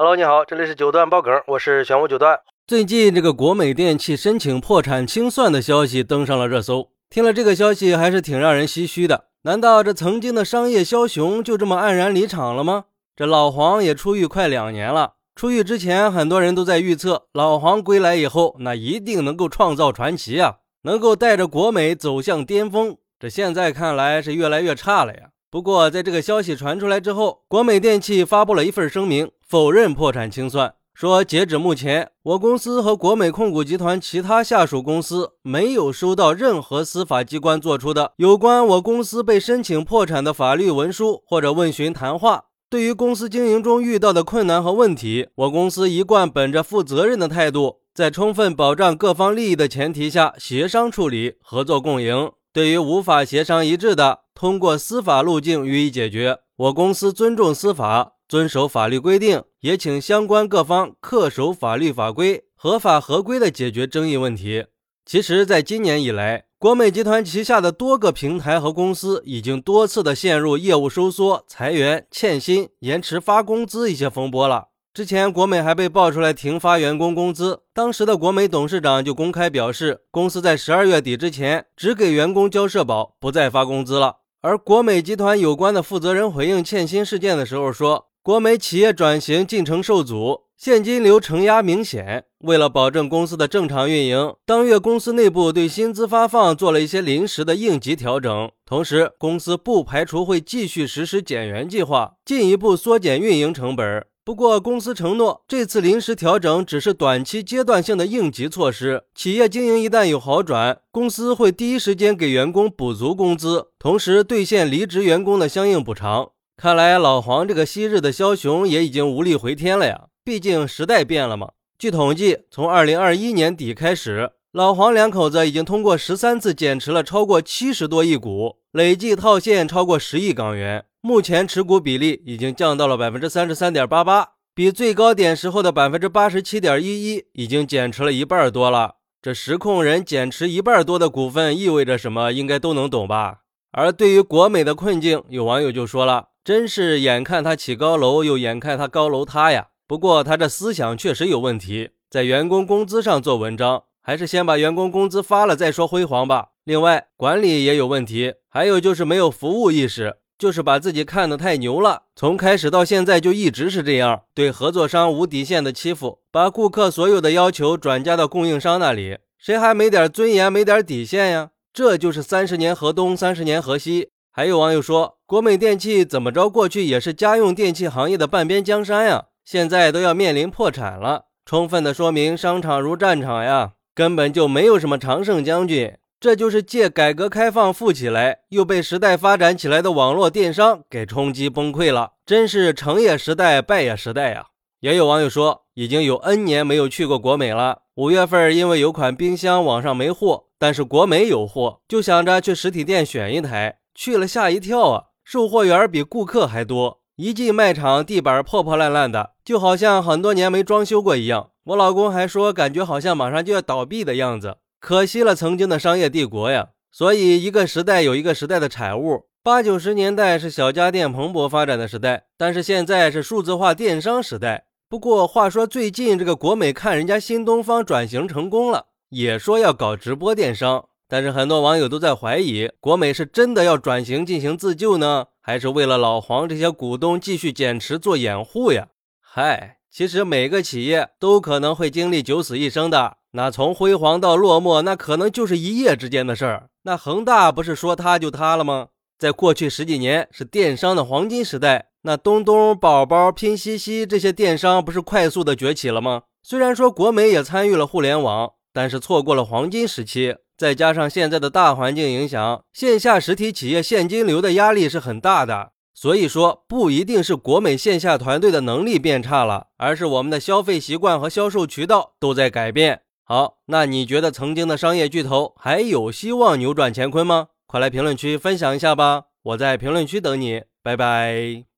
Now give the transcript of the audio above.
Hello，你好，这里是九段爆梗，我是玄武九段。最近这个国美电器申请破产清算的消息登上了热搜，听了这个消息还是挺让人唏嘘的。难道这曾经的商业枭雄就这么黯然离场了吗？这老黄也出狱快两年了，出狱之前很多人都在预测老黄归来以后，那一定能够创造传奇啊，能够带着国美走向巅峰。这现在看来是越来越差了呀。不过，在这个消息传出来之后，国美电器发布了一份声明，否认破产清算，说截止目前，我公司和国美控股集团其他下属公司没有收到任何司法机关作出的有关我公司被申请破产的法律文书或者问询谈话。对于公司经营中遇到的困难和问题，我公司一贯本着负责任的态度，在充分保障各方利益的前提下协商处理，合作共赢。对于无法协商一致的，通过司法路径予以解决。我公司尊重司法，遵守法律规定，也请相关各方恪守法律法规，合法合规的解决争议问题。其实，在今年以来，国美集团旗下的多个平台和公司已经多次的陷入业务收缩、裁员、欠薪、延迟发工资一些风波了。之前国美还被爆出来停发员工工资，当时的国美董事长就公开表示，公司在十二月底之前只给员工交社保，不再发工资了。而国美集团有关的负责人回应欠薪事件的时候说，国美企业转型进程受阻，现金流承压明显。为了保证公司的正常运营，当月公司内部对薪资发放做了一些临时的应急调整，同时公司不排除会继续实施减员计划，进一步缩减运营成本。不过，公司承诺这次临时调整只是短期阶段性的应急措施。企业经营一旦有好转，公司会第一时间给员工补足工资，同时兑现离职员工的相应补偿。看来老黄这个昔日的枭雄也已经无力回天了呀！毕竟时代变了嘛。据统计，从二零二一年底开始，老黄两口子已经通过十三次减持了超过七十多亿股，累计套现超过十亿港元。目前持股比例已经降到了百分之三十三点八八，比最高点时候的百分之八十七点一一已经减持了一半多了。这实控人减持一半多的股份意味着什么？应该都能懂吧？而对于国美的困境，有网友就说了：“真是眼看他起高楼，又眼看他高楼塌呀。”不过他这思想确实有问题，在员工工资上做文章，还是先把员工工资发了再说辉煌吧。另外，管理也有问题，还有就是没有服务意识。就是把自己看得太牛了，从开始到现在就一直是这样，对合作商无底线的欺负，把顾客所有的要求转嫁到供应商那里，谁还没点尊严，没点底线呀？这就是三十年河东，三十年河西。还有网友说，国美电器怎么着，过去也是家用电器行业的半边江山呀，现在都要面临破产了，充分的说明商场如战场呀，根本就没有什么常胜将军。这就是借改革开放富起来，又被时代发展起来的网络电商给冲击崩溃了，真是成也时代，败也时代呀！也有网友说，已经有 N 年没有去过国美了。五月份因为有款冰箱网上没货，但是国美有货，就想着去实体店选一台，去了吓一跳啊！售货员比顾客还多，一进卖场地板破破烂烂的，就好像很多年没装修过一样。我老公还说，感觉好像马上就要倒闭的样子。可惜了曾经的商业帝国呀！所以一个时代有一个时代的产物。八九十年代是小家电蓬勃发展的时代，但是现在是数字化电商时代。不过话说，最近这个国美看人家新东方转型成功了，也说要搞直播电商，但是很多网友都在怀疑，国美是真的要转型进行自救呢，还是为了老黄这些股东继续减持做掩护呀？嗨，其实每个企业都可能会经历九死一生的。那从辉煌到落寞，那可能就是一夜之间的事儿。那恒大不是说塌就塌了吗？在过去十几年是电商的黄金时代，那东东、宝宝、拼夕夕这些电商不是快速的崛起了吗？虽然说国美也参与了互联网，但是错过了黄金时期。再加上现在的大环境影响，线下实体企业现金流的压力是很大的。所以说，不一定是国美线下团队的能力变差了，而是我们的消费习惯和销售渠道都在改变。好，那你觉得曾经的商业巨头还有希望扭转乾坤吗？快来评论区分享一下吧，我在评论区等你，拜拜。